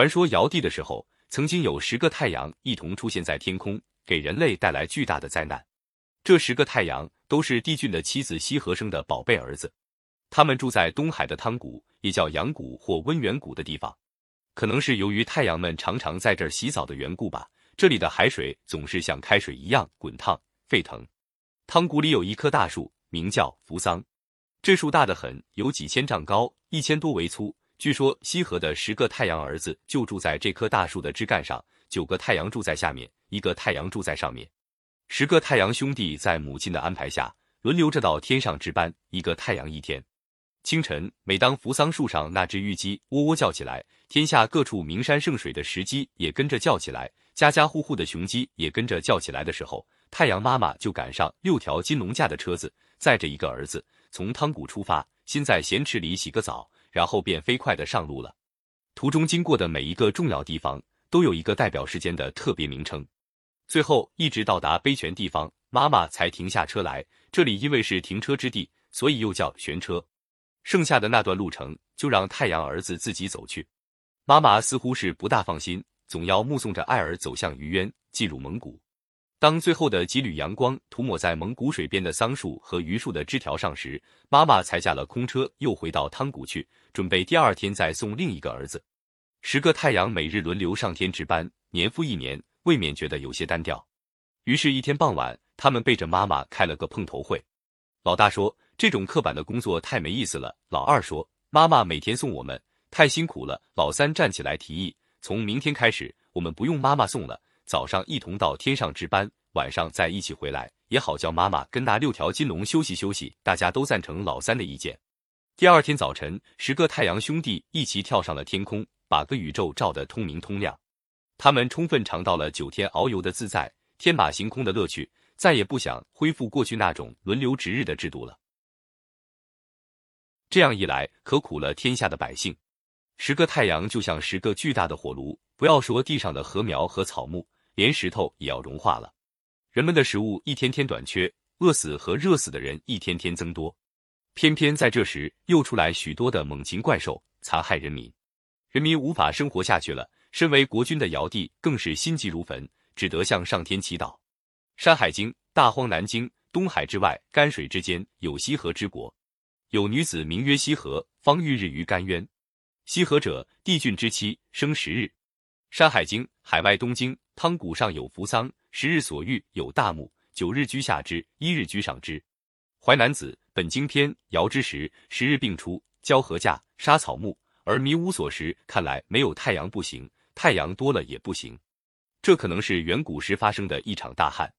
传说尧帝的时候，曾经有十个太阳一同出现在天空，给人类带来巨大的灾难。这十个太阳都是帝俊的妻子羲和生的宝贝儿子，他们住在东海的汤谷，也叫阳谷或温源谷的地方。可能是由于太阳们常常在这儿洗澡的缘故吧，这里的海水总是像开水一样滚烫沸腾。汤谷里有一棵大树，名叫扶桑，这树大得很，有几千丈高，一千多围粗。据说羲和的十个太阳儿子就住在这棵大树的枝干上，九个太阳住在下面，一个太阳住在上面。十个太阳兄弟在母亲的安排下，轮流着到天上值班，一个太阳一天。清晨，每当扶桑树上那只玉鸡喔喔叫起来，天下各处名山圣水的石鸡也跟着叫起来，家家户户的雄鸡也跟着叫起来的时候，太阳妈妈就赶上六条金龙架的车子，载着一个儿子从汤谷出发，先在咸池里洗个澡，然后便飞快的上路了。途中经过的每一个重要地方，都有一个代表时间的特别名称。最后一直到达杯泉地方，妈妈才停下车来。这里因为是停车之地，所以又叫悬车。剩下的那段路程就让太阳儿子自己走去，妈妈似乎是不大放心，总要目送着爱儿走向于渊，进入蒙古。当最后的几缕阳光涂抹在蒙古水边的桑树和榆树的枝条上时，妈妈才下了空车又回到汤谷去，准备第二天再送另一个儿子。十个太阳每日轮流上天值班，年复一年，未免觉得有些单调。于是，一天傍晚，他们背着妈妈开了个碰头会。老大说。这种刻板的工作太没意思了。老二说：“妈妈每天送我们，太辛苦了。”老三站起来提议：“从明天开始，我们不用妈妈送了，早上一同到天上值班，晚上再一起回来，也好叫妈妈跟那六条金龙休息休息。”大家都赞成老三的意见。第二天早晨，十个太阳兄弟一起跳上了天空，把个宇宙照得通明通亮。他们充分尝到了九天遨游的自在、天马行空的乐趣，再也不想恢复过去那种轮流值日的制度了。这样一来，可苦了天下的百姓。十个太阳就像十个巨大的火炉，不要说地上的禾苗和草木，连石头也要融化了。人们的食物一天天短缺，饿死和热死的人一天天增多。偏偏在这时，又出来许多的猛禽怪兽，残害人民，人民无法生活下去了。身为国君的尧帝更是心急如焚，只得向上天祈祷。《山海经》：大荒南经，东海之外，干水之间，有西河之国。有女子名曰西河，方浴日于干渊。西河者，帝俊之妻，生十日。山海经，海外东经，汤谷上有扶桑，十日所遇有大木，九日居下之，一日居上之。淮南子，本经篇，尧之时，十日并出，交禾稼，杀草木，而迷无所食。看来没有太阳不行，太阳多了也不行。这可能是远古时发生的一场大旱。